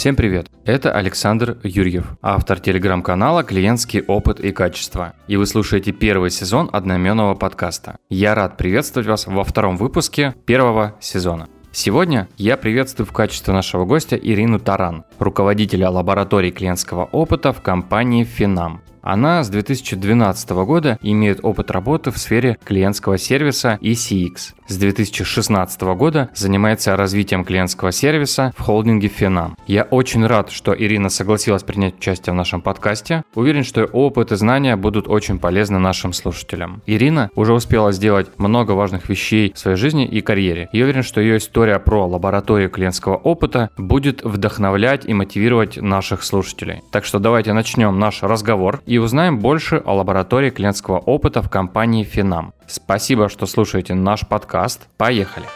Всем привет! Это Александр Юрьев, автор телеграм-канала «Клиентский опыт и качество». И вы слушаете первый сезон одноименного подкаста. Я рад приветствовать вас во втором выпуске первого сезона. Сегодня я приветствую в качестве нашего гостя Ирину Таран, руководителя лаборатории клиентского опыта в компании Финам. Она с 2012 года имеет опыт работы в сфере клиентского сервиса и CX. С 2016 года занимается развитием клиентского сервиса в холдинге Финам. Я очень рад, что Ирина согласилась принять участие в нашем подкасте. Уверен, что опыт и знания будут очень полезны нашим слушателям. Ирина уже успела сделать много важных вещей в своей жизни и карьере. Я уверен, что ее история про лабораторию клиентского опыта будет вдохновлять и мотивировать наших слушателей. Так что давайте начнем наш разговор и узнаем больше о лаборатории клиентского опыта в компании Финам. Спасибо, что слушаете наш подкаст. Поехали!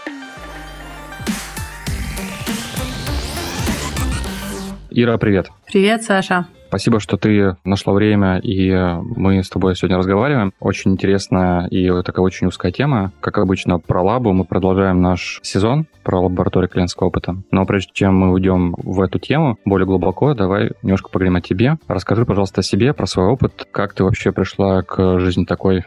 Ира, привет. Привет, Саша. Спасибо, что ты нашла время, и мы с тобой сегодня разговариваем. Очень интересная и такая очень узкая тема. Как обычно, про лабу мы продолжаем наш сезон про лабораторию клиентского опыта. Но прежде чем мы уйдем в эту тему более глубоко, давай немножко поговорим о тебе. Расскажи, пожалуйста, о себе, про свой опыт. Как ты вообще пришла к жизни такой?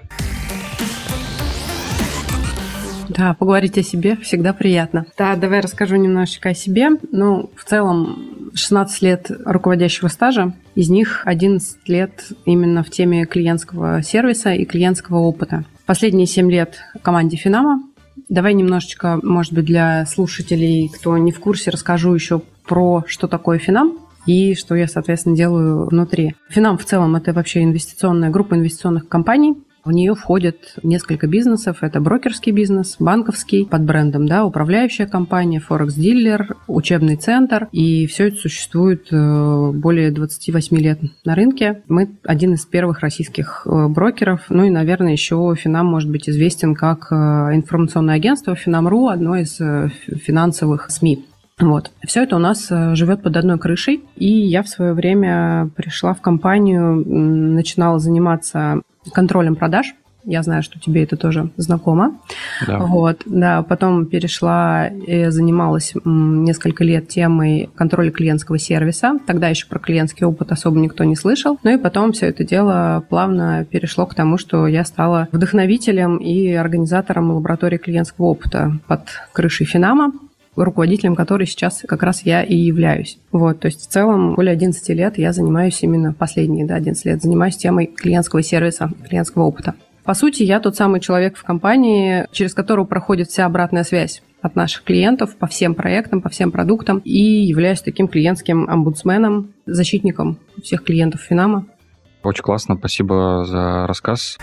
Да, поговорить о себе всегда приятно. Да, давай расскажу немножечко о себе. Ну, в целом, 16 лет руководящего стажа, из них 11 лет именно в теме клиентского сервиса и клиентского опыта. Последние 7 лет в команде Финама. Давай немножечко, может быть, для слушателей, кто не в курсе, расскажу еще про что такое Финам, и что я, соответственно, делаю внутри. Финам в целом это вообще инвестиционная группа инвестиционных компаний, в нее входят несколько бизнесов. Это брокерский бизнес, банковский под брендом, да, управляющая компания, форекс-дилер, учебный центр. И все это существует э, более 28 лет на рынке. Мы один из первых российских э, брокеров. Ну и, наверное, еще Финам может быть известен как э, информационное агентство Финам.ру, одно из финансовых СМИ. Вот. Все это у нас живет под одной крышей. И я в свое время пришла в компанию, начинала заниматься контролем продаж. Я знаю, что тебе это тоже знакомо. Да. Вот, да, потом перешла и занималась несколько лет темой контроля клиентского сервиса. Тогда еще про клиентский опыт особо никто не слышал. Ну и потом все это дело плавно перешло к тому, что я стала вдохновителем и организатором лаборатории клиентского опыта под крышей Финама руководителем которой сейчас как раз я и являюсь. Вот, то есть в целом более 11 лет я занимаюсь именно последние, да, 11 лет занимаюсь темой клиентского сервиса, клиентского опыта. По сути, я тот самый человек в компании, через которого проходит вся обратная связь от наших клиентов по всем проектам, по всем продуктам и являюсь таким клиентским омбудсменом, защитником всех клиентов Финама. Очень классно, спасибо за рассказ.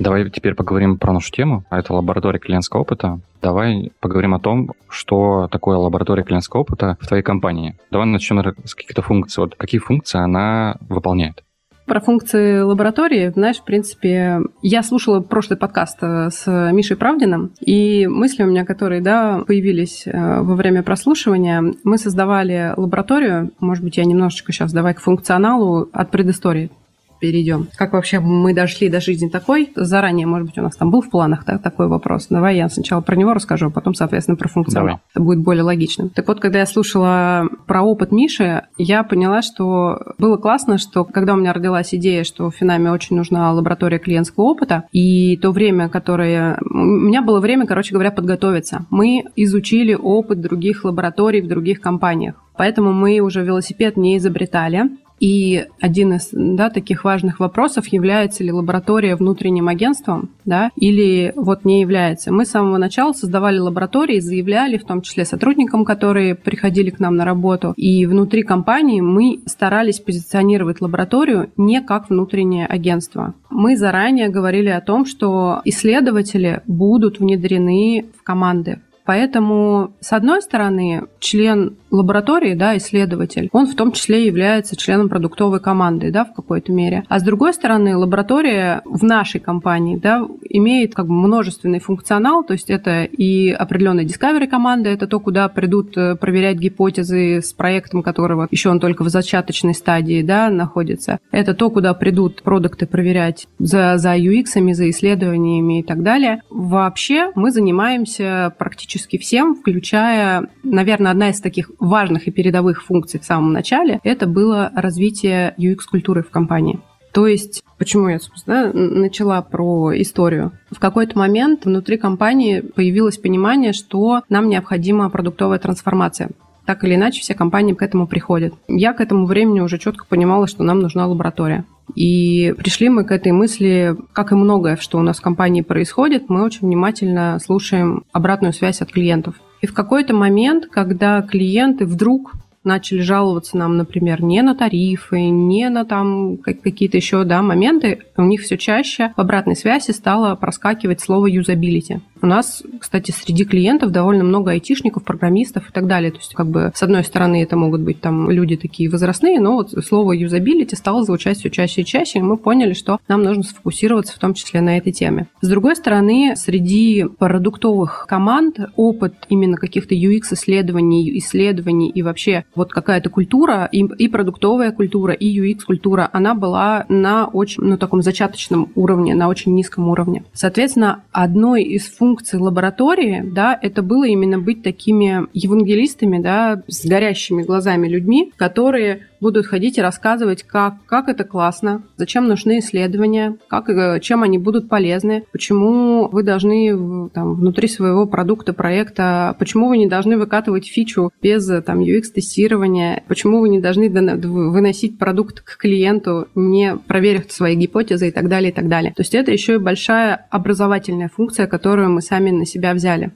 Давай теперь поговорим про нашу тему, а это лаборатория клиентского опыта. Давай поговорим о том, что такое лаборатория клиентского опыта в твоей компании. Давай начнем с каких-то функций. Вот какие функции она выполняет? Про функции лаборатории, знаешь, в принципе, я слушала прошлый подкаст э, с Мишей Правдиным, и мысли у меня, которые, да, появились э, во время прослушивания, мы создавали лабораторию, может быть, я немножечко сейчас давай к функционалу от предыстории перейдем. Как вообще мы дошли до жизни такой? Заранее, может быть, у нас там был в планах да, такой вопрос. Давай я сначала про него расскажу, а потом, соответственно, про функционал. Давай. Это будет более логичным. Так вот, когда я слушала про опыт Миши, я поняла, что было классно, что когда у меня родилась идея, что в Финаме очень нужна лаборатория клиентского опыта, и то время, которое... У меня было время, короче говоря, подготовиться. Мы изучили опыт других лабораторий в других компаниях. Поэтому мы уже велосипед не изобретали. И один из да, таких важных вопросов, является ли лаборатория внутренним агентством, да, или вот не является. Мы с самого начала создавали лаборатории, заявляли, в том числе сотрудникам, которые приходили к нам на работу, и внутри компании мы старались позиционировать лабораторию не как внутреннее агентство. Мы заранее говорили о том, что исследователи будут внедрены в команды Поэтому, с одной стороны, член лаборатории, да, исследователь, он в том числе является членом продуктовой команды, да, в какой-то мере. А с другой стороны, лаборатория в нашей компании, да, имеет как бы множественный функционал, то есть это и определенная discovery команда, это то, куда придут э, проверять гипотезы с проектом, которого еще он только в зачаточной стадии, да, находится. Это то, куда придут продукты проверять за, за UX, за исследованиями и так далее. Вообще мы занимаемся практически практически всем, включая, наверное, одна из таких важных и передовых функций в самом начале, это было развитие UX-культуры в компании. То есть, почему я, собственно, начала про историю? В какой-то момент внутри компании появилось понимание, что нам необходима продуктовая трансформация так или иначе все компании к этому приходят. Я к этому времени уже четко понимала, что нам нужна лаборатория. И пришли мы к этой мысли, как и многое, что у нас в компании происходит, мы очень внимательно слушаем обратную связь от клиентов. И в какой-то момент, когда клиенты вдруг начали жаловаться нам, например, не на тарифы, не на там какие-то еще да, моменты, у них все чаще в обратной связи стало проскакивать слово юзабилити. У нас, кстати, среди клиентов довольно много айтишников, программистов и так далее. То есть, как бы, с одной стороны, это могут быть там люди такие возрастные, но вот слово юзабилити стало звучать все чаще и чаще, и мы поняли, что нам нужно сфокусироваться в том числе на этой теме. С другой стороны, среди продуктовых команд опыт именно каких-то UX-исследований, исследований и вообще вот какая-то культура, и, и продуктовая культура, и UX-культура, она была на очень, ну, таком зачаточном уровне, на очень низком уровне. Соответственно, одной из функций лаборатории, да, это было именно быть такими евангелистами, да, с горящими глазами людьми, которые будут ходить и рассказывать, как, как это классно, зачем нужны исследования, как, э, чем они будут полезны, почему вы должны там, внутри своего продукта, проекта, почему вы не должны выкатывать фичу без там, UX-тестирования, почему вы не должны выносить продукт к клиенту, не проверив свои гипотезы и так далее, и так далее. То есть это еще и большая образовательная функция, которую мы сами на себя взяли.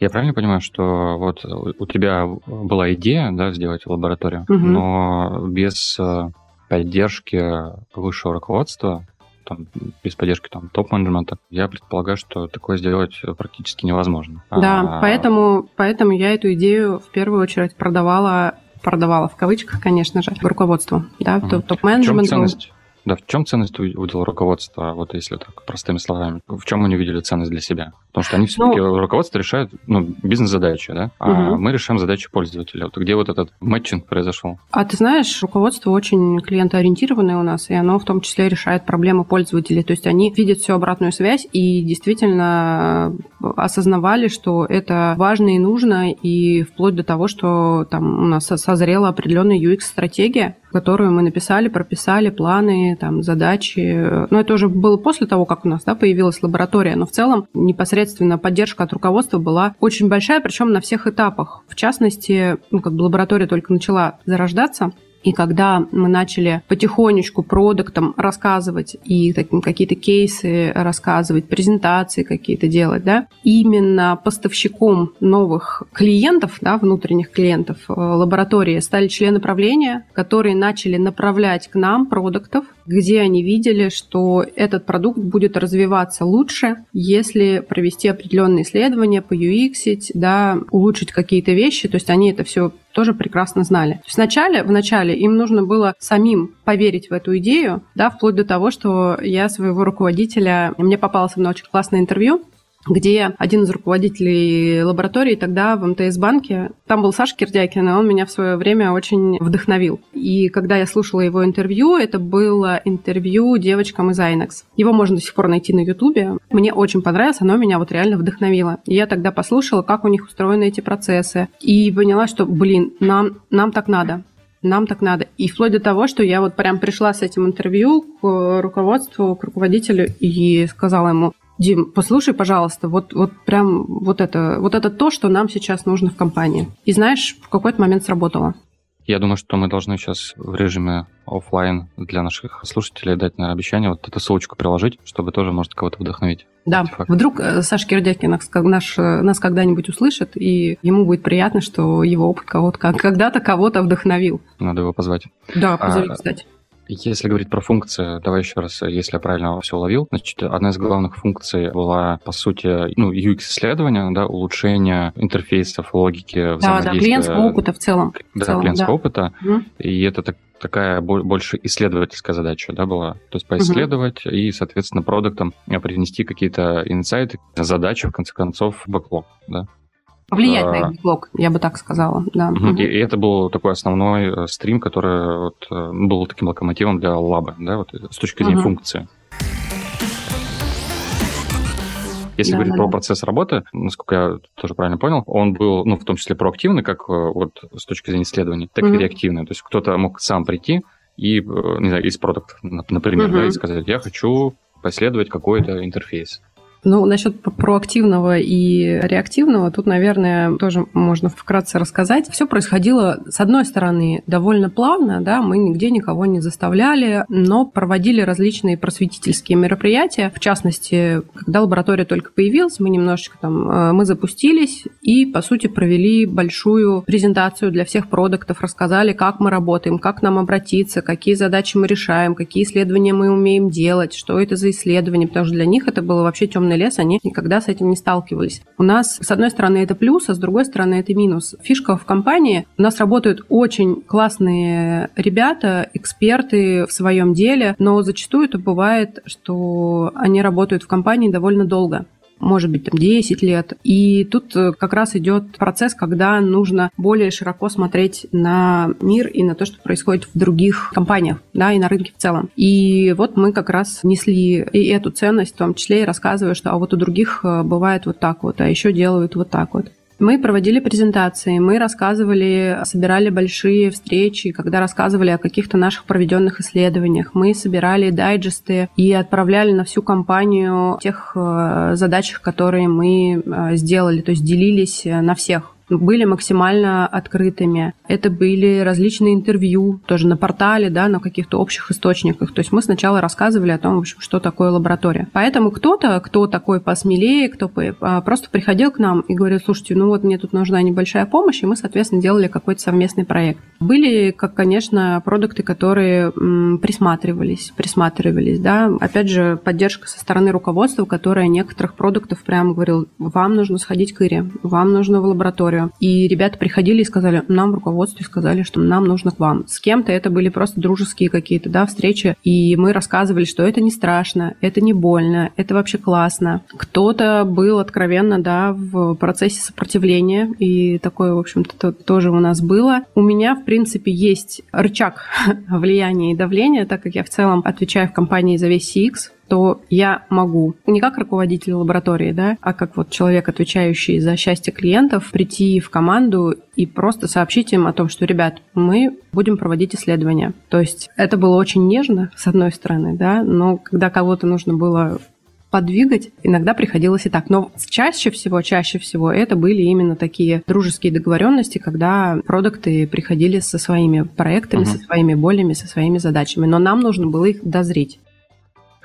Я правильно понимаю, что вот у тебя была идея, да, сделать лабораторию, угу. но без э, поддержки высшего руководства, там, без поддержки там, топ-менеджмента, я предполагаю, что такое сделать практически невозможно. Да, а... поэтому, поэтому я эту идею в первую очередь продавала продавала в кавычках, конечно же, руководству, да, угу. топ-менеджменту. В чем ценность? Да, в чем ценность увидел руководство, вот если так простыми словами? В чем они увидели ценность для себя? Потому что они все-таки, ну, руководство решает ну, бизнес-задачи, да? А угу. мы решаем задачи пользователя. Вот где вот этот мэтчинг произошел? А ты знаешь, руководство очень клиентоориентированное у нас, и оно в том числе решает проблемы пользователей. То есть они видят всю обратную связь и действительно осознавали, что это важно и нужно, и вплоть до того, что там у нас созрела определенная UX-стратегия, которую мы написали, прописали, планы, там, задачи. Но это уже было после того, как у нас да, появилась лаборатория, но в целом непосредственно поддержка от руководства была очень большая, причем на всех этапах. В частности, ну, как бы лаборатория только начала зарождаться, и когда мы начали потихонечку продуктам рассказывать и таким какие-то кейсы рассказывать, презентации какие-то делать, да, именно поставщиком новых клиентов, да, внутренних клиентов э, лаборатории стали члены правления, которые начали направлять к нам продуктов, где они видели, что этот продукт будет развиваться лучше, если провести определенные исследования, по UX, да, улучшить какие-то вещи. То есть они это все тоже прекрасно знали. То есть вначале, вначале им нужно было самим поверить в эту идею, да, вплоть до того, что я своего руководителя, мне попалось на очень классное интервью, где один из руководителей лаборатории тогда в МТС-банке, там был Саша Кирдякин, и он меня в свое время очень вдохновил. И когда я слушала его интервью, это было интервью девочкам из Айнекс. Его можно до сих пор найти на Ютубе. Мне очень понравилось, оно меня вот реально вдохновило. И я тогда послушала, как у них устроены эти процессы, и поняла, что, блин, нам, нам так надо нам так надо. И вплоть до того, что я вот прям пришла с этим интервью к руководству, к руководителю и сказала ему, Дим, послушай, пожалуйста, вот, вот прям вот это, вот это то, что нам сейчас нужно в компании. И знаешь, в какой-то момент сработало. Я думаю, что мы должны сейчас в режиме офлайн для наших слушателей дать, наверное, обещание вот эту ссылочку приложить, чтобы тоже, может, кого-то вдохновить. Да, артефакт. вдруг э, Саша Кирдякин нас, наш, э, нас когда-нибудь услышит, и ему будет приятно, что его опыт кого-то когда-то кого-то вдохновил. Надо его позвать. Да, позови, а, кстати. Если говорить про функции, давай еще раз, если я правильно все уловил, значит, одна из главных функций была, по сути, ну, UX-исследование, да, улучшение интерфейсов, логики, Да, да, клиентского опыта в целом. Да, в целом, клиентского да. опыта. Угу. И это так, такая больше исследовательская задача, да, была. То есть поисследовать угу. и, соответственно, продуктам принести какие-то инсайты, задачи, в конце концов, в бэклог, да. Влиять на их блог, я бы так сказала, да. И, и это был такой основной э, стрим, который вот, э, был таким локомотивом для лаба, да, вот с точки зрения угу. функции. Если да, говорить да, про да. процесс работы, насколько я тоже правильно понял, он был, ну, в том числе проактивный, как э, вот с точки зрения исследований, так mm-hmm. и реактивный. То есть кто-то мог сам прийти и, э, не знаю, из продуктов, например, mm-hmm. да, и сказать, я хочу последовать какой-то интерфейс. Ну, насчет проактивного и реактивного, тут, наверное, тоже можно вкратце рассказать. Все происходило, с одной стороны, довольно плавно, да, мы нигде никого не заставляли, но проводили различные просветительские мероприятия. В частности, когда лаборатория только появилась, мы немножечко там, э, мы запустились и, по сути, провели большую презентацию для всех продуктов, рассказали, как мы работаем, как нам обратиться, какие задачи мы решаем, какие исследования мы умеем делать, что это за исследования, потому что для них это было вообще темный зеленый лес, они никогда с этим не сталкивались. У нас, с одной стороны, это плюс, а с другой стороны, это минус. Фишка в компании, у нас работают очень классные ребята, эксперты в своем деле, но зачастую это бывает, что они работают в компании довольно долго может быть, там 10 лет. И тут э, как раз идет процесс, когда нужно более широко смотреть на мир и на то, что происходит в других компаниях, да, и на рынке в целом. И вот мы как раз несли и эту ценность, в том числе и рассказывая, что а вот у других э, бывает вот так вот, а еще делают вот так вот. Мы проводили презентации, мы рассказывали, собирали большие встречи, когда рассказывали о каких-то наших проведенных исследованиях. Мы собирали дайджесты и отправляли на всю компанию тех э, задачах, которые мы э, сделали, то есть делились э, на всех были максимально открытыми. Это были различные интервью, тоже на портале, да, на каких-то общих источниках. То есть мы сначала рассказывали о том, в общем, что такое лаборатория. Поэтому кто-то, кто такой посмелее, кто а, просто приходил к нам и говорил, слушайте, ну вот мне тут нужна небольшая помощь, и мы, соответственно, делали какой-то совместный проект. Были, как, конечно, продукты, которые присматривались, присматривались, да. Опять же, поддержка со стороны руководства, которое некоторых продуктов прямо говорил, вам нужно сходить к Ире, вам нужно в лабораторию, историю. И ребята приходили и сказали, нам в руководстве сказали, что нам нужно к вам. С кем-то это были просто дружеские какие-то, да, встречи. И мы рассказывали, что это не страшно, это не больно, это вообще классно. Кто-то был откровенно, да, в процессе сопротивления. И такое, в общем-то, тоже у нас было. У меня, в принципе, есть рычаг влияния и давления, так как я в целом отвечаю в компании за весь CX, то я могу не как руководитель лаборатории, да, а как вот человек, отвечающий за счастье клиентов, прийти в команду и просто сообщить им о том, что, ребят, мы будем проводить исследования. То есть это было очень нежно, с одной стороны, да, но когда кого-то нужно было подвигать, иногда приходилось и так. Но чаще всего, чаще всего это были именно такие дружеские договоренности, когда продукты приходили со своими проектами, угу. со своими болями, со своими задачами. Но нам нужно было их дозреть.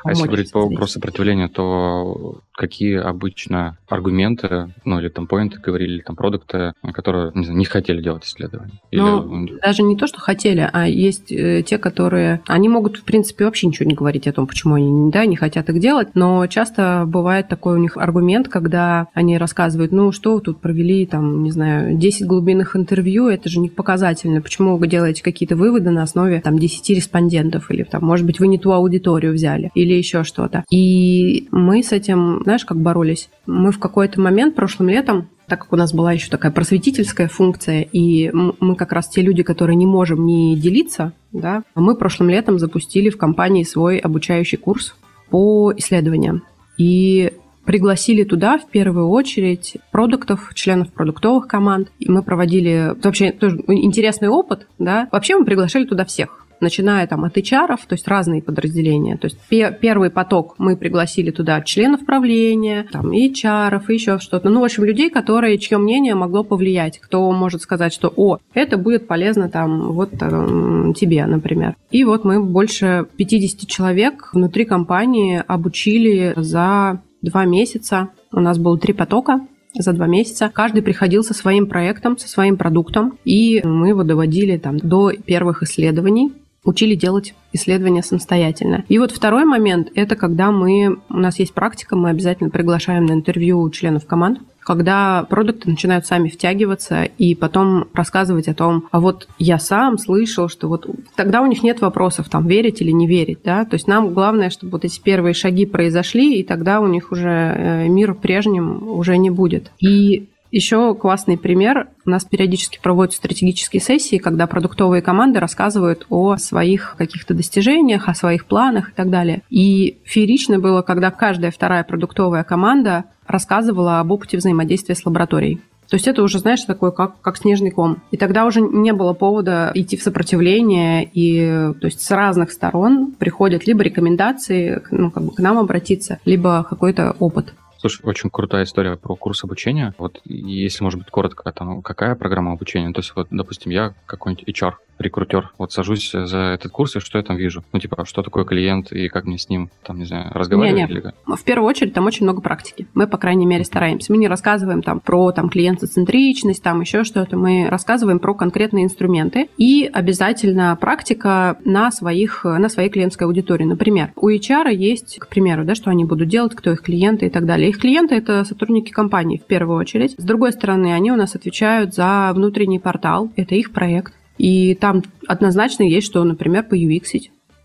А если говорить по, про сопротивление, то какие обычно аргументы, ну или там поинты говорили, или там продукты, которые не, знаю, не хотели делать исследования? Ну, или... даже не то, что хотели, а есть э, те, которые... Они могут, в принципе, вообще ничего не говорить о том, почему они да, не хотят их делать, но часто бывает такой у них аргумент, когда они рассказывают, ну что тут провели, там, не знаю, 10 глубинных интервью, это же не показательно, почему вы делаете какие-то выводы на основе там 10 респондентов, или там, может быть, вы не ту аудиторию взяли, или еще что-то. И мы с этим знаешь, как боролись? Мы в какой-то момент прошлым летом так как у нас была еще такая просветительская функция, и мы как раз те люди, которые не можем не делиться, да, мы прошлым летом запустили в компании свой обучающий курс по исследованиям. И пригласили туда в первую очередь продуктов, членов продуктовых команд. И мы проводили вообще тоже интересный опыт, да. Вообще мы приглашали туда всех начиная там от HR, то есть разные подразделения. То есть первый поток мы пригласили туда членов правления, там HR, и еще что-то. Ну, в общем, людей, которые, чье мнение могло повлиять. Кто может сказать, что, о, это будет полезно там вот там, тебе, например. И вот мы больше 50 человек внутри компании обучили за два месяца. У нас было три потока за два месяца. Каждый приходил со своим проектом, со своим продуктом, и мы его доводили там до первых исследований учили делать исследования самостоятельно. И вот второй момент – это когда мы, у нас есть практика, мы обязательно приглашаем на интервью членов команд, когда продукты начинают сами втягиваться и потом рассказывать о том, а вот я сам слышал, что вот тогда у них нет вопросов, там, верить или не верить, да, то есть нам главное, чтобы вот эти первые шаги произошли, и тогда у них уже э, мир прежним уже не будет. И Еще классный пример. У нас периодически проводятся стратегические сессии, когда продуктовые команды рассказывают о своих каких-то достижениях, о своих планах и так далее. И феерично было, когда каждая вторая продуктовая команда рассказывала об опыте взаимодействия с лабораторией. То есть это уже, знаешь, такое, как, как снежный ком. И тогда уже не было повода идти в сопротивление, и то есть с разных сторон приходят либо рекомендации, ну, как бы к нам обратиться, либо какой-то опыт. Слушай, очень крутая история про курс обучения. Вот если, может быть, коротко, там, какая программа обучения? То есть, вот, допустим, я какой-нибудь HR, рекрутер, вот сажусь за этот курс, и что я там вижу? Ну, типа, что такое клиент, и как мне с ним, там, не знаю, разговаривать? Не, не. Или... В первую очередь, там очень много практики. Мы, по крайней мере, стараемся. Мы не рассказываем там про там клиентоцентричность, там еще что-то. Мы рассказываем про конкретные инструменты и обязательно практика на своих, на своей клиентской аудитории. Например, у HR есть, к примеру, да, что они будут делать, кто их клиенты и так далее. Их клиенты – это сотрудники компании в первую очередь. С другой стороны, они у нас отвечают за внутренний портал, это их проект. И там однозначно есть, что, например, по UX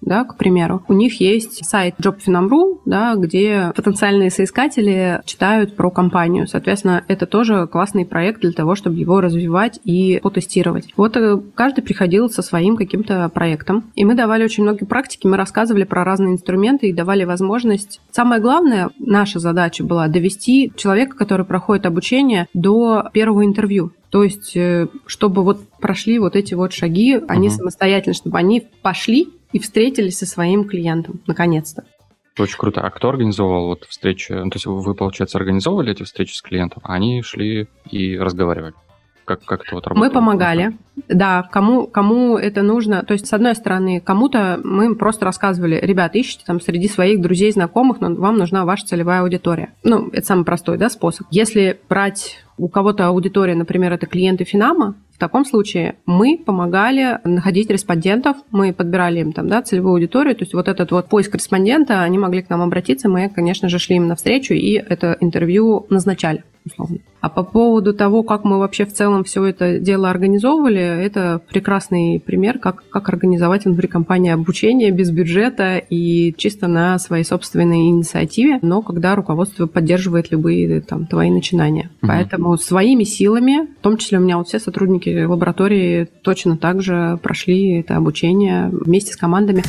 да, к примеру. У них есть сайт JobFinam.ru, да, где потенциальные соискатели читают про компанию. Соответственно, это тоже классный проект для того, чтобы его развивать и потестировать. Вот э, каждый приходил со своим каким-то проектом, и мы давали очень много практики, мы рассказывали про разные инструменты и давали возможность. Самое главное, наша задача была довести человека, который проходит обучение, до первого интервью. То есть, э, чтобы вот прошли вот эти вот шаги, они угу. самостоятельно, чтобы они пошли и встретились со своим клиентом, наконец-то. Очень круто. А кто организовал вот встречи? Ну, то есть вы, получается, организовывали эти встречи с клиентом, а они шли и разговаривали? Как, как это вот работало? Мы помогали. Да, кому, кому это нужно. То есть, с одной стороны, кому-то мы просто рассказывали, ребят, ищите там среди своих друзей, знакомых, но вам нужна ваша целевая аудитория. Ну, это самый простой да, способ. Если брать у кого-то аудитория, например, это клиенты Финама, в таком случае мы помогали находить респондентов, мы подбирали им там, да, целевую аудиторию, то есть вот этот вот поиск респондента, они могли к нам обратиться, мы, конечно же, шли им навстречу и это интервью назначали условно. А по поводу того, как мы вообще в целом все это дело организовывали, это прекрасный пример, как, как организовать внутри компании обучение без бюджета и чисто на своей собственной инициативе, но когда руководство поддерживает любые там, твои начинания. Угу. Поэтому своими силами, в том числе у меня вот все сотрудники лаборатории точно так же прошли это обучение вместе с командами.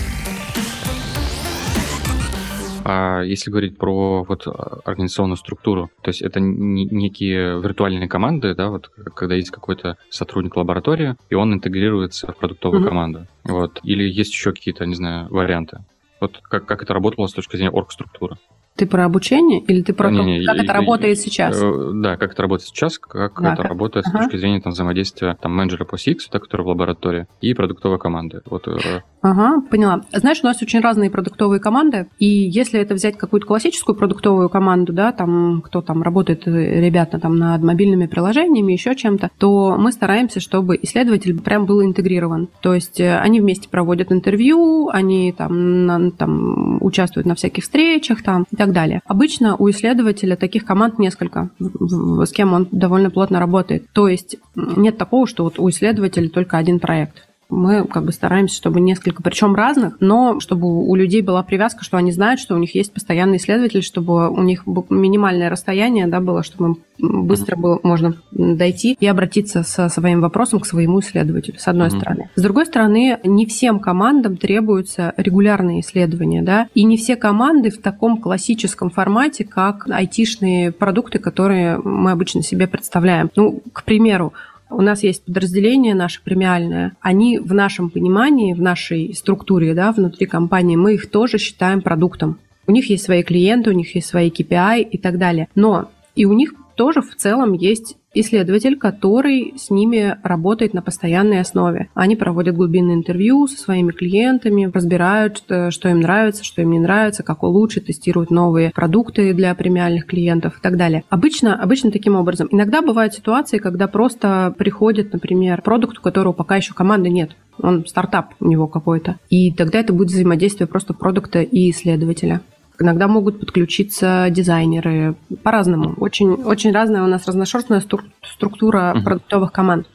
А если говорить про вот а, организационную структуру, то есть это некие виртуальные команды, да, вот когда есть какой-то сотрудник лаборатории, и он интегрируется в продуктовую mm-hmm. команду, вот, или есть еще какие-то, не знаю, варианты. Вот как, как это работало с точки зрения оргструктуры? Ты про обучение или ты про не, то, не, как я, это я, работает сейчас? Э, да, как это работает сейчас, как да, это как? работает ага. с точки зрения там, взаимодействия там, менеджера по CX, да, который в лаборатории, и продуктовой команды. Вот, э, ага, поняла. Знаешь, у нас очень разные продуктовые команды, и если это взять какую-то классическую продуктовую команду, да, там, кто там работает, э, ребята там над мобильными приложениями, еще чем-то, то мы стараемся, чтобы исследователь прям был интегрирован. То есть они вместе проводят интервью, они там, на, там участвуют на всяких встречах там и так далее. Обычно у исследователя таких команд несколько, с кем он довольно плотно работает. То есть нет такого, что вот у исследователя только один проект мы как бы стараемся, чтобы несколько, причем разных, но чтобы у людей была привязка, что они знают, что у них есть постоянный исследователь, чтобы у них минимальное расстояние да, было, чтобы им быстро было можно дойти и обратиться со своим вопросом к своему исследователю, с одной mm-hmm. стороны. С другой стороны, не всем командам требуются регулярные исследования, да, и не все команды в таком классическом формате, как айтишные продукты, которые мы обычно себе представляем. Ну, к примеру, у нас есть подразделение наше премиальное. Они в нашем понимании, в нашей структуре, да, внутри компании, мы их тоже считаем продуктом. У них есть свои клиенты, у них есть свои KPI и так далее. Но и у них тоже в целом есть исследователь, который с ними работает на постоянной основе. Они проводят глубинные интервью со своими клиентами, разбирают, э, что им нравится, что им не нравится, как улучшить, тестируют новые продукты для премиальных клиентов и так далее. Обычно, обычно таким образом. Иногда бывают ситуации, когда просто приходит, например, продукт, у которого пока еще команды нет. Он стартап у него какой-то. И тогда это будет взаимодействие просто продукта и исследователя. Иногда могут подключиться дизайнеры. По-разному. Очень, очень разная у нас разношерстная структура uh-huh. продуктовых команд.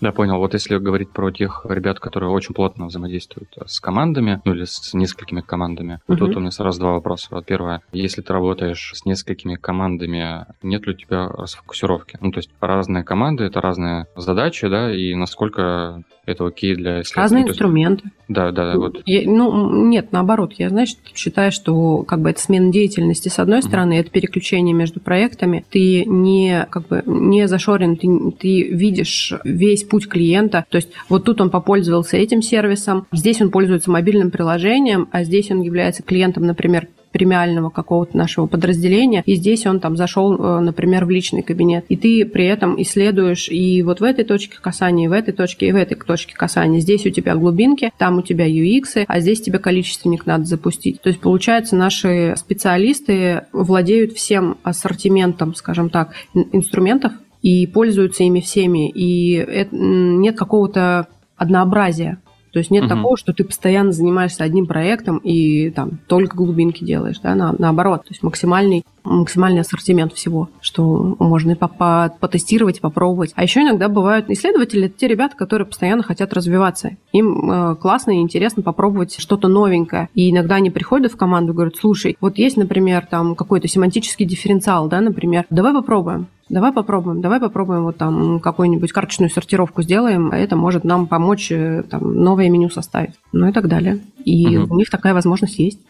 Да, понял. Вот если говорить про тех ребят, которые очень плотно взаимодействуют с командами, ну или с несколькими командами, угу. тут у меня сразу два вопроса. Вот первое, если ты работаешь с несколькими командами, нет ли у тебя расфокусировки? Ну, то есть разные команды, это разные задачи, да, и насколько это окей для исследования? Разные есть, инструменты. Да, да, да. Вот. Я, ну, нет, наоборот. Я, знаешь, считаю, что как бы это смена деятельности с одной стороны, mm это переключение между проектами. Ты не, как бы, не зашорен, ты, ты видишь весь путь клиента. То есть вот тут он попользовался этим сервисом, здесь он пользуется мобильным приложением, а здесь он является клиентом, например, премиального какого-то нашего подразделения, и здесь он там зашел, э, например, в личный кабинет, и ты при этом исследуешь и вот в этой точке касания, и в этой точке, и в этой точке касания. Здесь у тебя глубинки, там у тебя UX, а здесь тебе количественник надо запустить. То есть, получается, наши специалисты владеют всем ассортиментом, скажем так, инструментов, и пользуются ими всеми, и это, нет какого-то однообразия. То есть нет угу. такого, что ты постоянно занимаешься одним проектом и там только глубинки делаешь, да, на, наоборот. То есть максимальный, максимальный ассортимент всего, что можно и потестировать, попробовать. А еще иногда бывают исследователи, это те ребята, которые постоянно хотят развиваться. Им э, классно и интересно попробовать что-то новенькое. И иногда они приходят в команду и говорят, слушай, вот есть, например, там какой-то семантический дифференциал, да, например, давай попробуем. Давай попробуем, давай попробуем вот там какую-нибудь карточную сортировку сделаем, это может нам помочь э, там новое меню составить, ну и так далее. И угу. у них такая возможность есть.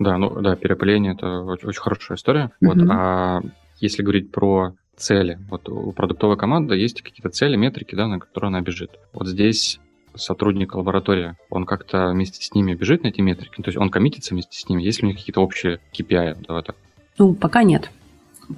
Да, ну да, переопыление это очень, очень хорошая история. Угу. Вот, а если говорить про цели, вот у продуктовой команды есть какие-то цели, метрики, да, на которые она бежит. Вот здесь сотрудник лаборатории, он как-то вместе с ними бежит на эти метрики, то есть он коммитится вместе с ними, есть ли у них какие-то общие KPI? Давай так. Ну, пока нет.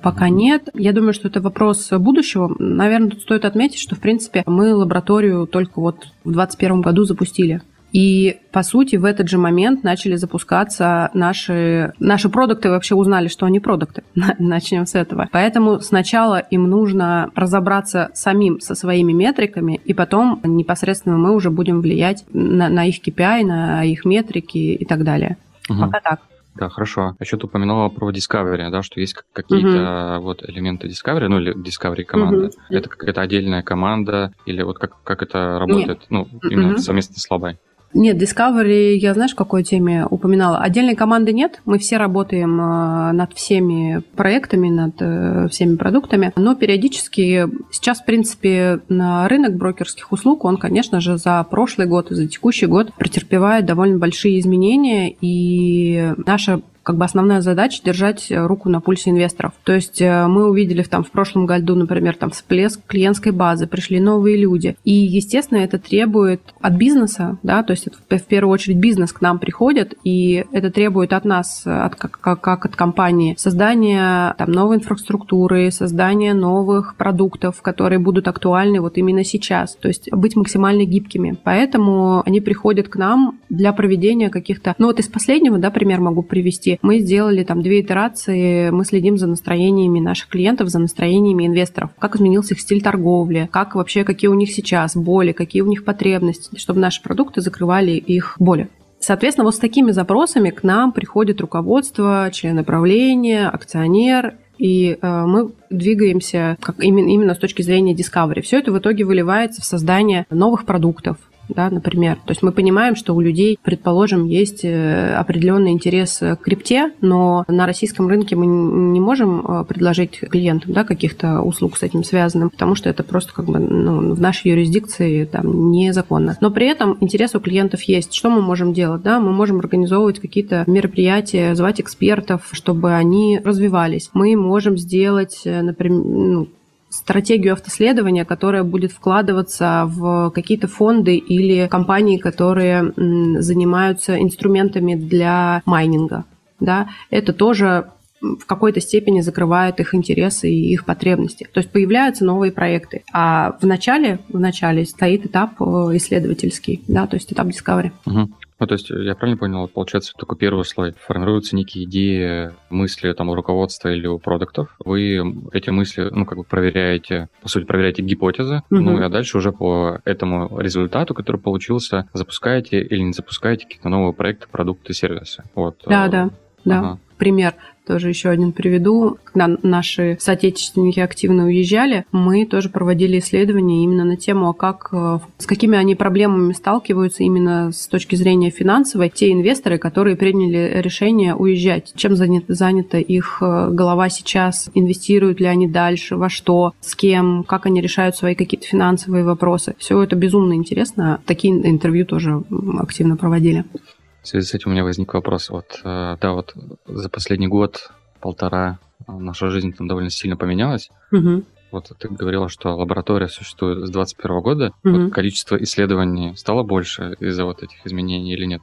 Пока нет. Я думаю, что это вопрос будущего. Наверное, тут стоит отметить, что, в принципе, мы лабораторию только вот в 2021 году запустили. И, по сути, в этот же момент начали запускаться наши, наши продукты, вообще узнали, что они продукты. Начнем с этого. Поэтому сначала им нужно разобраться самим со своими метриками, и потом непосредственно мы уже будем влиять на, на их KPI, на их метрики и так далее. Угу. Пока так. Да, хорошо. А еще ты упоминала про Discovery, да, что есть какие-то угу. вот элементы Discovery, ну или Discovery команды. Угу. Это какая-то отдельная команда или вот как, как это работает, Нет. ну, именно угу. совместно с Лабай? Нет, Discovery, я знаешь, какой теме упоминала? Отдельной команды нет, мы все работаем э, над всеми проектами, над э, всеми продуктами, но периодически сейчас, в принципе, на рынок брокерских услуг, он, конечно же, за прошлый год и за текущий год претерпевает довольно большие изменения, и наша как бы основная задача держать руку на пульсе инвесторов. То есть э, мы увидели там в прошлом году, например, там всплеск клиентской базы, пришли новые люди. И, естественно, это требует от бизнеса, да, то есть это в первую очередь бизнес к нам приходит, и это требует от нас, от, как, как, как от компании, создания там новой инфраструктуры, создания новых продуктов, которые будут актуальны вот именно сейчас. То есть быть максимально гибкими. Поэтому они приходят к нам для проведения каких-то... Ну вот из последнего, да, пример могу привести мы сделали там две итерации, мы следим за настроениями наших клиентов, за настроениями инвесторов, как изменился их стиль торговли, как вообще, какие у них сейчас боли, какие у них потребности, чтобы наши продукты закрывали их боли. Соответственно, вот с такими запросами к нам приходит руководство, член правления, акционер, и э, мы двигаемся как именно, именно с точки зрения discovery. Все это в итоге выливается в создание новых продуктов, да, например. То есть мы понимаем, что у людей, предположим, есть э, определенный интерес к крипте, но на российском рынке мы не можем э, предложить клиентам да, каких-то услуг с этим связанным, потому что это просто как бы ну, в нашей юрисдикции там, незаконно. Но при этом интерес у клиентов есть. Что мы можем делать? Да? Мы можем организовывать какие-то мероприятия, звать экспертов, чтобы они развивались. Мы можем сделать, э, например, ну, стратегию автоследования, которая будет вкладываться в какие-то фонды или компании, которые занимаются инструментами для майнинга. Да, это тоже в какой-то степени закрывает их интересы и их потребности. То есть появляются новые проекты. А в начале, в начале стоит этап э, исследовательский, да, то есть этап discovery. Угу. Ну, то есть, я правильно понял, получается, только первый слой. Формируются некие идеи, мысли там у руководства или у продуктов. Вы эти мысли, ну, как бы проверяете, по сути, проверяете гипотезы, угу. ну, а дальше уже по этому результату, который получился, запускаете или не запускаете какие-то новые проекты, продукты, сервисы. Вот. Да, да. Да. Ага. Пример тоже еще один приведу. Когда наши соотечественники активно уезжали, мы тоже проводили исследования именно на тему, а как, э, с какими они проблемами сталкиваются именно с точки зрения финансовой, те инвесторы, которые приняли решение уезжать. Чем занята, занята их э, голова сейчас, инвестируют ли они дальше, во что, с кем, как они решают свои какие-то финансовые вопросы. Все это безумно интересно. Такие интервью тоже активно проводили. В связи с этим у меня возник вопрос. Вот, э, да, вот за последний год, полтора, э, наша жизнь там довольно сильно поменялась. Угу. Вот ты говорила, что лаборатория существует с 2021 года. Угу. Вот количество исследований стало больше из-за вот этих изменений или нет?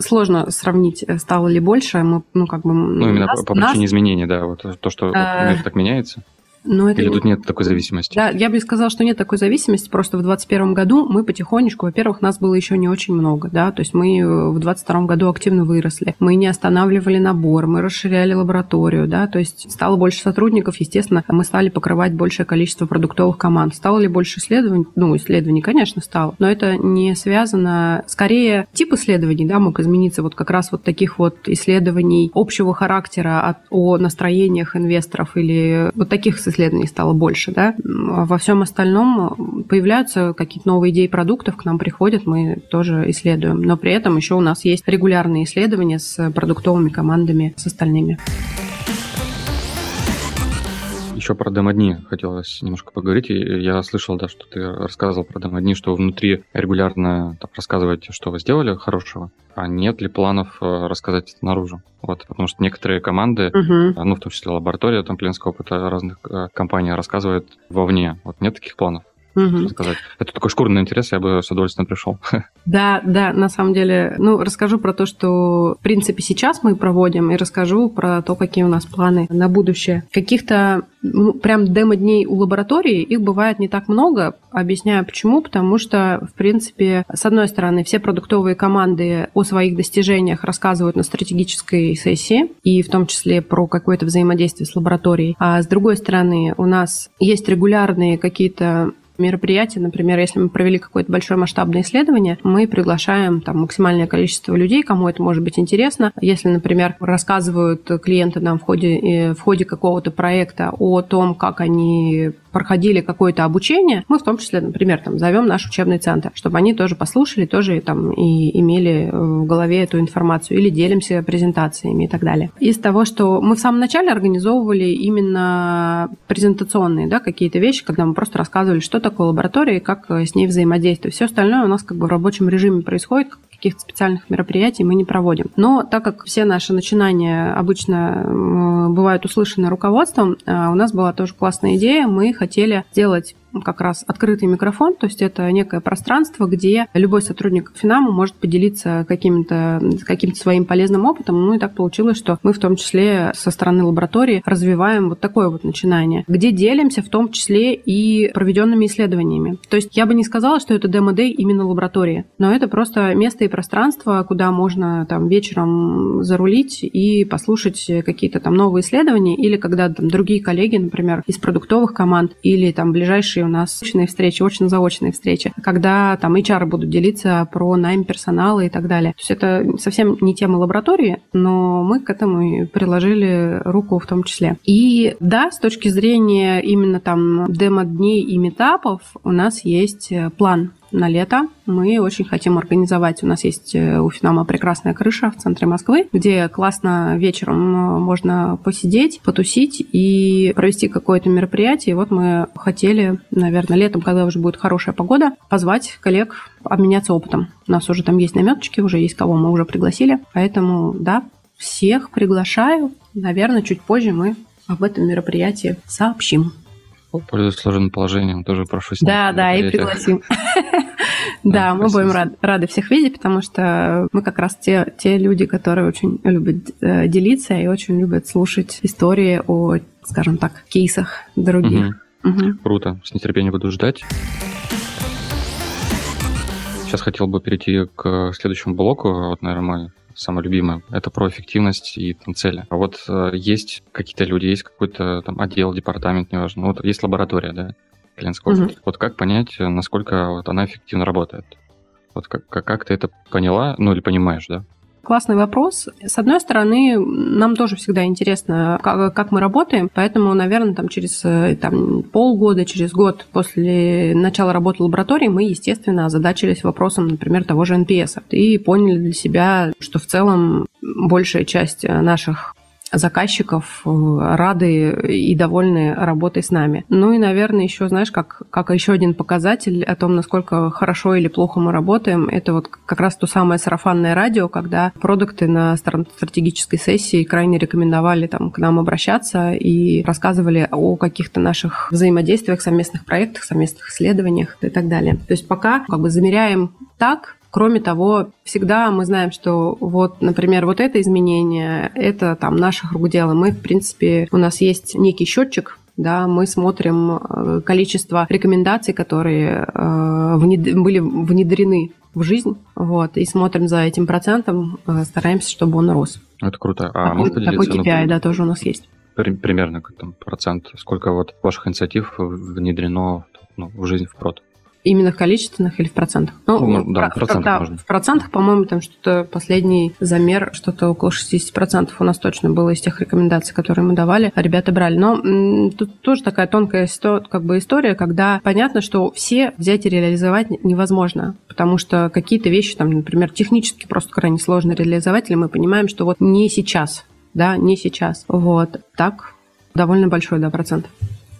Сложно сравнить, э, стало ли больше. Мы, ну, как бы, ну, именно нас, по, по причине нас... изменений, да. Вот то, что мир так меняется. Но это... Или тут нет такой зависимости? Да, я бы сказала, что нет такой зависимости. Просто в 2021 году мы потихонечку, во-первых, нас было еще не очень много, да, то есть мы в 2022 году активно выросли. Мы не останавливали набор, мы расширяли лабораторию, да, то есть стало больше сотрудников, естественно, мы стали покрывать большее количество продуктовых команд. Стало ли больше исследований? Ну, исследований, конечно, стало. Но это не связано... Скорее, тип исследований, да, мог измениться. Вот как раз вот таких вот исследований общего характера от, о настроениях инвесторов или вот таких исследований стало больше, да. Во всем остальном появляются какие-то новые идеи продуктов, к нам приходят, мы тоже исследуем. Но при этом еще у нас есть регулярные исследования с продуктовыми командами, с остальными. Еще про демо-дни хотелось немножко поговорить. Я слышал, да, что ты рассказывал про демо-дни, что внутри регулярно так, рассказываете, что вы сделали хорошего, а нет ли планов э, рассказать это наружу? Вот, потому что некоторые команды, угу. ну, в том числе лаборатория там клиентского опыта разных э, компаний рассказывают вовне. Вот нет таких планов? Угу. сказать. Это такой шкурный интерес, я бы с удовольствием пришел. Да, да, на самом деле. Ну, расскажу про то, что, в принципе, сейчас мы проводим, и расскажу про то, какие у нас планы на будущее. Каких-то ну, прям демо-дней у лаборатории, их бывает не так много. Объясняю почему. Потому что, в принципе, с одной стороны, все продуктовые команды о своих достижениях рассказывают на стратегической сессии, и в том числе про какое-то взаимодействие с лабораторией. А с другой стороны, у нас есть регулярные какие-то мероприятие, например, если мы провели какое-то большое масштабное исследование, мы приглашаем там максимальное количество людей, кому это может быть интересно. Если, например, рассказывают клиенты нам в ходе, э, в ходе какого-то проекта о том, как они проходили какое-то обучение, мы в том числе, например, там, зовем наш учебный центр, чтобы они тоже послушали, тоже там и имели в голове эту информацию или делимся презентациями и так далее. Из того, что мы в самом начале организовывали именно презентационные да, какие-то вещи, когда мы просто рассказывали, что такое лаборатория и как с ней взаимодействовать. Все остальное у нас как бы в рабочем режиме происходит, каких-то специальных мероприятий мы не проводим. Но так как все наши начинания обычно бывают услышаны руководством, а, у нас была тоже классная идея. Мы хотели сделать как раз открытый микрофон, то есть это некое пространство, где любой сотрудник Финаму может поделиться каким-то каким своим полезным опытом. Ну и так получилось, что мы в том числе со стороны лаборатории развиваем вот такое вот начинание, где делимся в том числе и проведенными исследованиями. То есть я бы не сказала, что это демо-дэй именно лаборатории, но это просто место и пространство, куда можно там вечером зарулить и послушать какие-то там новые исследования или когда там другие коллеги, например, из продуктовых команд или там ближайшие у нас очные встречи, очно-заочные встречи, когда там HR будут делиться про найм персонала и так далее. То есть это совсем не тема лаборатории, но мы к этому и приложили руку в том числе. И да, с точки зрения именно там демо-дней и метапов у нас есть план на лето. Мы очень хотим организовать. У нас есть э, у Финама прекрасная крыша в центре Москвы, где классно вечером э, можно посидеть, потусить и провести какое-то мероприятие. И вот мы хотели, наверное, летом, когда уже будет хорошая погода, позвать коллег обменяться опытом. У нас уже там есть наметочки, уже есть кого мы уже пригласили. Поэтому, да, всех приглашаю. Наверное, чуть позже мы об этом мероприятии сообщим. Пользуясь сложным положением, тоже прошу Да, да, и пригласим. Да, мы будем рады всех видеть, потому что мы как раз те, те люди, которые очень любят э, делиться и очень любят слушать истории о, скажем так, кейсах других. Круто, с нетерпением буду ждать. Сейчас хотел бы перейти к следующему блоку. Вот, наверное, мой самое любимое. Это про эффективность и там, цели. А вот э, есть какие-то люди, есть какой-то там отдел, департамент, неважно. Вот есть лаборатория, да, клиентского угу. Вот как понять, насколько вот она эффективно работает? Вот как, как, как ты это поняла, ну или понимаешь, да? Классный вопрос. С одной стороны, нам тоже всегда интересно, как, как мы работаем, поэтому, наверное, там через э, там, полгода, через год после начала работы лаборатории мы, естественно, озадачились вопросом, например, того же NPS. И поняли для себя, что в целом большая часть наших заказчиков э, рады и довольны работой с нами. Ну и, наверное, еще, знаешь, как, как еще один показатель о том, насколько хорошо или плохо мы работаем, это вот как раз то самое сарафанное радио, когда продукты на стратегической сессии крайне рекомендовали там, к нам обращаться и рассказывали о каких-то наших взаимодействиях, совместных проектах, совместных исследованиях и так далее. То есть пока как бы замеряем так, Кроме того, всегда мы знаем, что вот, например, вот это изменение, это там наших рук дело. Мы, в принципе, у нас есть некий счетчик, да, мы смотрим э, количество рекомендаций, которые э, внед... были внедрены в жизнь, вот, и смотрим за этим процентом, э, стараемся, чтобы он рос. Это круто. А такой, может поделиться? Такой KPI, ну, да, тоже у нас есть. Примерно как там процент, сколько вот ваших инициатив внедрено ну, в жизнь в прод? Именно в количественных или в процентах? Ну, ну да, в процентах да, можно. В процентах, по-моему, там что-то последний замер, что-то около 60% у нас точно было из тех рекомендаций, которые мы давали, а ребята брали. Но тут тоже такая тонкая как бы история, когда понятно, что все взять и реализовать невозможно, потому что какие-то вещи, там, например, технически просто крайне сложно реализовать, или мы понимаем, что вот не сейчас, да, не сейчас. Вот. Так, довольно большой, да, процент.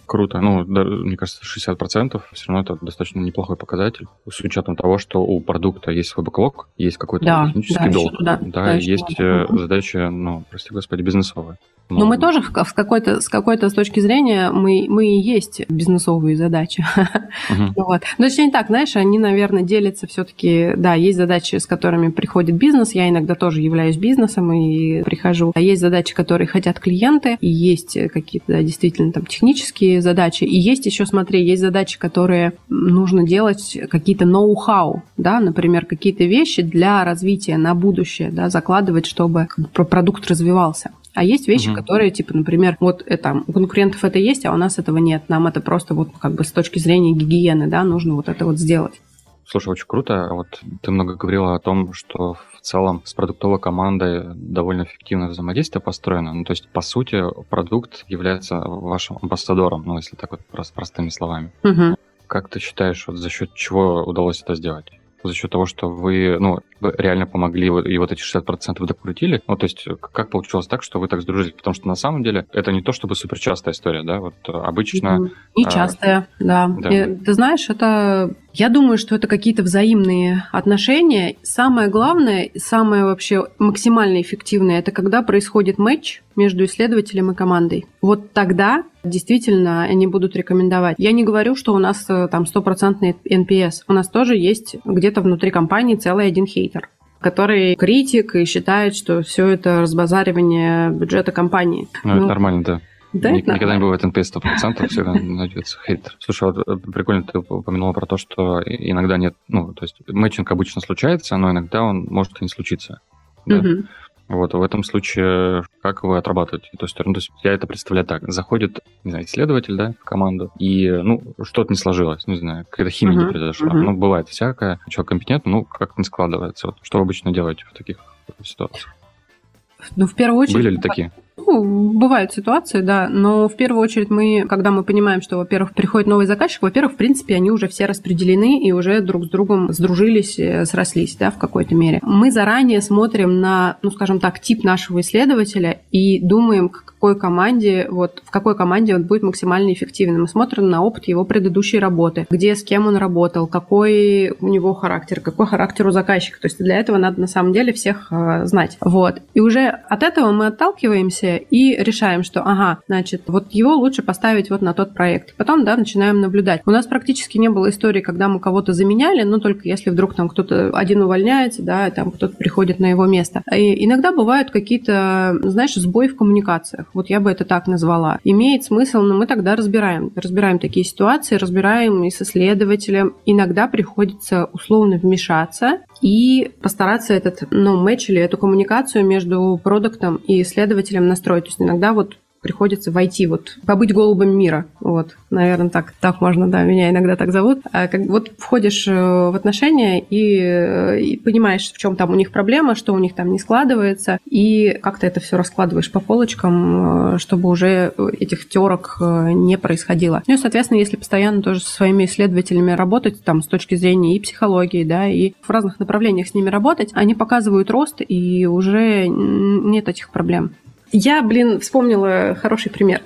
Круто. Ну, да, мне кажется, 60% все равно это достаточно неплохой показатель, с учетом того, что у продукта есть свой бэклог, есть какой-то да, технический да, долг, да, да, да, есть. Э, задача, ну, прости господи, бизнесовая. Но мы тоже в какой-то, с какой-то с точки зрения мы, мы и есть бизнесовые задачи. Uh-huh. вот. Но точнее не так, знаешь, они, наверное, делятся все-таки, да, есть задачи, с которыми приходит бизнес, я иногда тоже являюсь бизнесом и прихожу. А есть задачи, которые хотят клиенты, и есть какие-то да, действительно там технические задачи, и есть еще, смотри, есть задачи, которые нужно делать какие-то ноу-хау, да, например, какие-то вещи для развития на будущее, да, закладывать, чтобы продукт развивался. А есть вещи, угу. которые, типа, например, вот это, у конкурентов это есть, а у нас этого нет. Нам это просто вот как бы с точки зрения гигиены, да, нужно вот это вот сделать. Слушай, очень круто. Вот ты много говорила о том, что в целом с продуктовой командой довольно эффективное взаимодействие построено. Ну, то есть, по сути, продукт является вашим амбассадором, ну, если так вот простыми словами. Угу. Как ты считаешь, вот за счет чего удалось это сделать? За счет того, что вы, ну, реально помогли, и вот эти 60% докрутили. Ну, то есть, как получилось так, что вы так сдружились? Потому что на самом деле это не то чтобы суперчастая история, да, вот обычно... Нечастая, а, да. да. И, ты знаешь, это я думаю, что это какие-то взаимные отношения. Самое главное, самое вообще максимально эффективное, это когда происходит матч между исследователем и командой. Вот тогда действительно они будут рекомендовать. Я не говорю, что у нас э, там стопроцентный NPS. У нас тоже есть где-то внутри компании целый один хейтер который критик и считает, что все это разбазаривание бюджета компании. Ну, ну это нормально, да. Да, Ник- никогда не бывает NPS 100%, всегда найдется хейтер. Слушай, вот э, прикольно ты упомянула про то, что иногда нет, ну, то есть мэтчинг обычно случается, но иногда он может и не случиться. Да? Угу. Вот, в этом случае как вы отрабатываете эту историю? Ну, то есть я это представляю так. Заходит, не знаю, исследователь, да, в команду, и, ну, что-то не сложилось, не знаю, какая-то химия uh-huh, не произошла. Uh-huh. Ну, бывает всякое. Человек компетентный, ну, как не складывается. Вот, что вы обычно делаете в таких ситуациях? Ну, в первую очередь... Были ли такие? Ну, бывают ситуации, да, но в первую очередь мы, когда мы понимаем, что, во-первых, приходит новый заказчик, во-первых, в принципе, они уже все распределены и уже друг с другом сдружились, э, срослись, да, в какой-то мере. Мы заранее смотрим на, ну, скажем так, тип нашего исследователя и думаем, к какой команде, вот, в какой команде он будет максимально эффективным. Мы смотрим на опыт его предыдущей работы, где, с кем он работал, какой у него характер, какой характер у заказчика. То есть для этого надо на самом деле всех э, знать. Вот. И уже от этого мы отталкиваемся и решаем, что, ага, значит, вот его лучше поставить вот на тот проект. Потом, да, начинаем наблюдать. У нас практически не было истории, когда мы кого-то заменяли, но только если вдруг там кто-то один увольняется, да, там кто-то приходит на его место. И иногда бывают какие-то, знаешь, сбои в коммуникациях. Вот я бы это так назвала. Имеет смысл, но мы тогда разбираем. Разбираем такие ситуации, разбираем и с исследователем. Иногда приходится условно вмешаться и постараться этот, ну, матч или эту коммуникацию между продуктом и исследователем настроить. То есть иногда вот приходится войти, вот, побыть голубым мира. Вот, наверное, так, так можно, да, меня иногда так зовут. А как, вот входишь э, в отношения и, э, и понимаешь, в чем там у них проблема, что у них там не складывается, и как ты это все раскладываешь по полочкам, э, чтобы уже этих терок не происходило. Ну и, соответственно, если постоянно тоже со своими исследователями работать, там, с точки зрения и психологии, да, и в разных направлениях с ними работать, они показывают рост, и уже нет этих проблем. Я, блин, вспомнила хороший пример.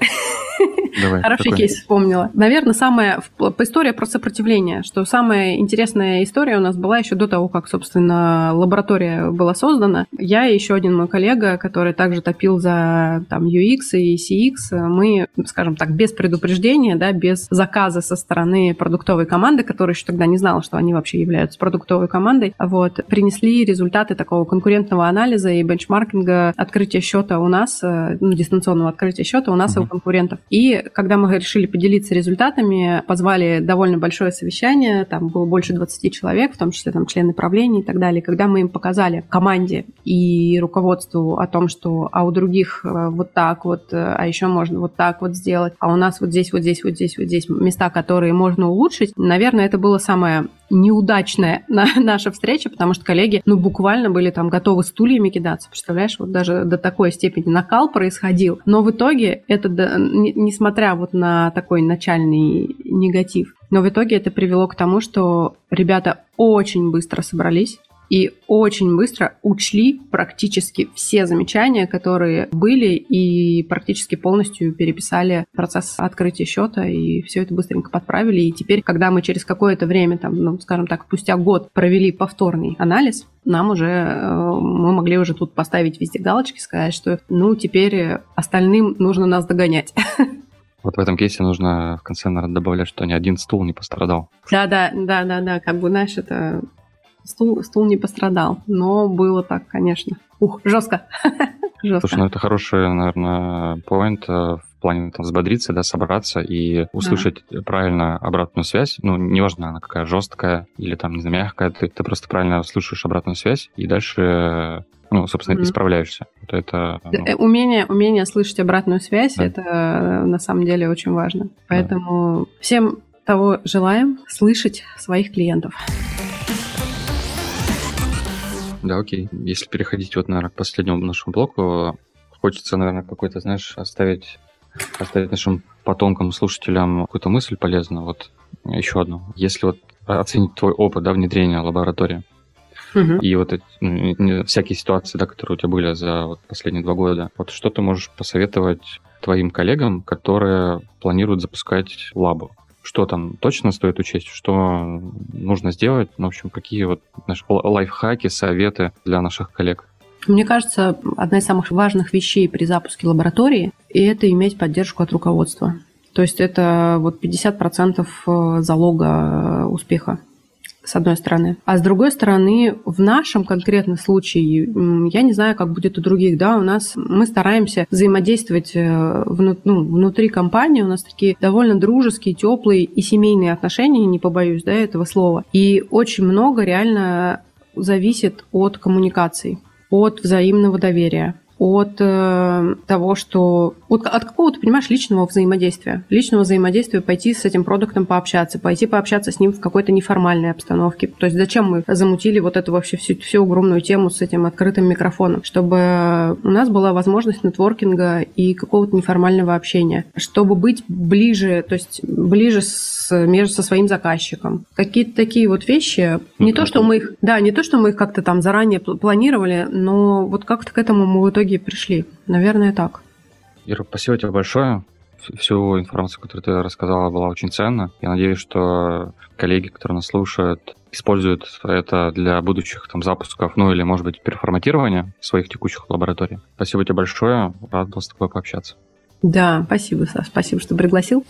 Давай, Хороший какой? кейс вспомнила. Наверное, самая история про сопротивление, что самая интересная история у нас была еще до того, как, собственно, лаборатория была создана. Я и еще один мой коллега, который также топил за там UX и CX, мы, скажем так, без предупреждения, да, без заказа со стороны продуктовой команды, которая еще тогда не знала, что они вообще являются продуктовой командой, вот, принесли результаты такого конкурентного анализа и бенчмаркинга открытия счета у нас, э, ну, дистанционного открытия счета у нас uh-huh. и у конкурентов. И когда мы решили поделиться результатами, позвали довольно большое совещание, там было больше 20 человек, в том числе там члены правления и так далее. Когда мы им показали команде и руководству о том, что а у других э, вот так вот, э, а еще можно вот так вот сделать, а у нас вот здесь, вот здесь, вот здесь, вот здесь места, которые можно улучшить, наверное, это было самое неудачная наша встреча, потому что коллеги, ну, буквально были там готовы стульями кидаться, представляешь, вот даже до такой степени накал происходил. Но в итоге это, несмотря вот на такой начальный негатив, но в итоге это привело к тому, что ребята очень быстро собрались, и очень быстро учли практически все замечания, которые были, и практически полностью переписали процесс открытия счета, и все это быстренько подправили. И теперь, когда мы через какое-то время, там, ну, скажем так, спустя год провели повторный анализ, нам уже, э, мы могли уже тут поставить везде галочки, сказать, что, ну, теперь остальным нужно нас догонять. Вот в этом кейсе нужно в конце, наверное, добавлять, что ни один стул не пострадал. Да, да, да, да, да, как бы, знаешь, это Стул, стул не пострадал, но было так, конечно. Ух, жестко. жестко. Слушай, ну это хороший, наверное, поинт э, в плане там, взбодриться, да, собраться и услышать да. правильно обратную связь. Ну, неважно, она какая жесткая или там, не знаю, мягкая, ты, ты просто правильно слушаешь обратную связь и дальше ну, собственно, mm-hmm. исправляешься. Вот это, ну... Э, умение, умение слышать обратную связь, да. это э, на самом деле очень важно. Поэтому да. всем того желаем слышать своих клиентов. Да, окей. Если переходить вот, наверное, к последнему нашему блоку, хочется, наверное, какой-то, знаешь, оставить, оставить нашим потомкам, слушателям какую-то мысль полезную. Вот еще одну. Если вот оценить твой опыт, да, внедрения лаборатории, угу. и вот эти, ну, всякие ситуации, да, которые у тебя были за вот, последние два года, вот что ты можешь посоветовать твоим коллегам, которые планируют запускать лабу? Что там точно стоит учесть, что нужно сделать, ну, в общем, какие вот наши лайфхаки, советы для наших коллег. Мне кажется, одна из самых важных вещей при запуске лаборатории – это иметь поддержку от руководства. То есть это вот 50% э, залога успеха с одной стороны. А с другой стороны, в нашем конкретном случае, я не знаю, как будет у других, да, у нас мы стараемся взаимодействовать э, вну, ну, внутри компании, у нас такие довольно дружеские, теплые и семейные отношения, не побоюсь, да, этого слова. И очень много реально зависит от коммуникаций, от взаимного доверия от э, того, что... Вот от какого-то, понимаешь, личного взаимодействия. Личного взаимодействия пойти с этим продуктом пообщаться, пойти пообщаться с ним в какой-то неформальной обстановке. То есть зачем мы замутили вот эту вообще всю, всю огромную тему с этим открытым микрофоном? Чтобы у нас была возможность нетворкинга и какого-то неформального общения. Чтобы быть ближе, то есть ближе с, между со своим заказчиком. Какие-то такие вот вещи. Не то, что мы их... Да, не то, что мы их как-то там заранее планировали, но вот как-то к этому мы в итоге итоге пришли. Наверное, так. Ира, спасибо тебе большое. Всю информацию, которую ты рассказала, была очень ценна. Я надеюсь, что коллеги, которые нас слушают, используют это для будущих там, запусков, ну или, может быть, переформатирования своих текущих лабораторий. Спасибо тебе большое. Рад был с тобой пообщаться. Да, спасибо, Саш. Спасибо, что пригласил.